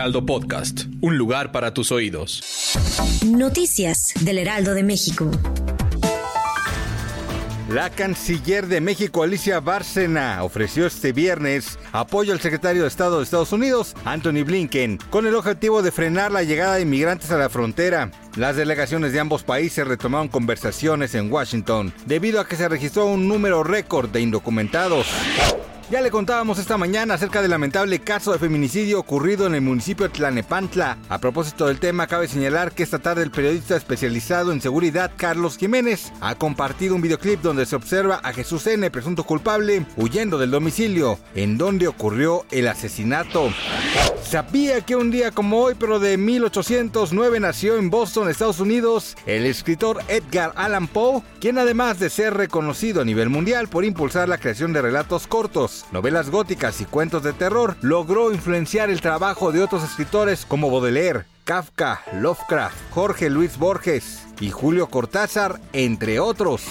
Heraldo Podcast, un lugar para tus oídos. Noticias del Heraldo de México. La canciller de México, Alicia Bárcena, ofreció este viernes apoyo al secretario de Estado de Estados Unidos, Anthony Blinken, con el objetivo de frenar la llegada de inmigrantes a la frontera. Las delegaciones de ambos países retomaron conversaciones en Washington debido a que se registró un número récord de indocumentados. Ya le contábamos esta mañana acerca del lamentable caso de feminicidio ocurrido en el municipio de Tlanepantla. A propósito del tema, cabe señalar que esta tarde el periodista especializado en seguridad Carlos Jiménez ha compartido un videoclip donde se observa a Jesús N., presunto culpable, huyendo del domicilio en donde ocurrió el asesinato. ¿Sabía que un día como hoy, pero de 1809, nació en Boston, Estados Unidos, el escritor Edgar Allan Poe, quien además de ser reconocido a nivel mundial por impulsar la creación de relatos cortos, novelas góticas y cuentos de terror, logró influenciar el trabajo de otros escritores como Baudelaire, Kafka, Lovecraft, Jorge Luis Borges y Julio Cortázar, entre otros.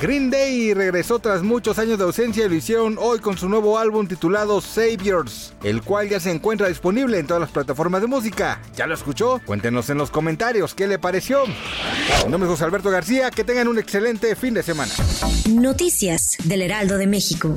Green Day regresó tras muchos años de ausencia y lo hicieron hoy con su nuevo álbum titulado Saviors, el cual ya se encuentra disponible en todas las plataformas de música. ¿Ya lo escuchó? Cuéntenos en los comentarios qué le pareció. Mi nombre es José Alberto García, que tengan un excelente fin de semana. Noticias del Heraldo de México.